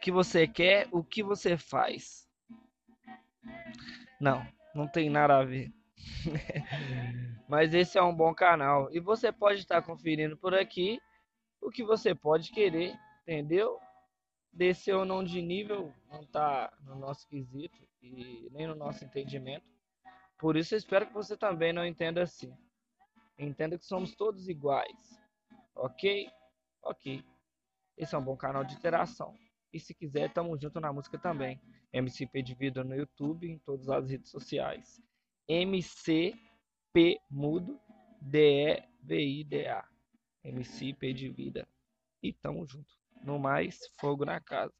que você quer, o que você faz. Não, não tem nada a ver. Mas esse é um bom canal. E você pode estar conferindo por aqui o que você pode querer, entendeu? Descer ou não de nível não está no nosso quesito e nem no nosso entendimento. Por isso eu espero que você também não entenda assim. Entenda que somos todos iguais. Ok? Ok. Esse é um bom canal de interação. E se quiser, tamo junto na música também. MCP de Vida no YouTube, em todas as redes sociais. MCP Mudo D-E-V-I-D-A. MC P de Vida. E tamo junto. No mais, fogo na casa.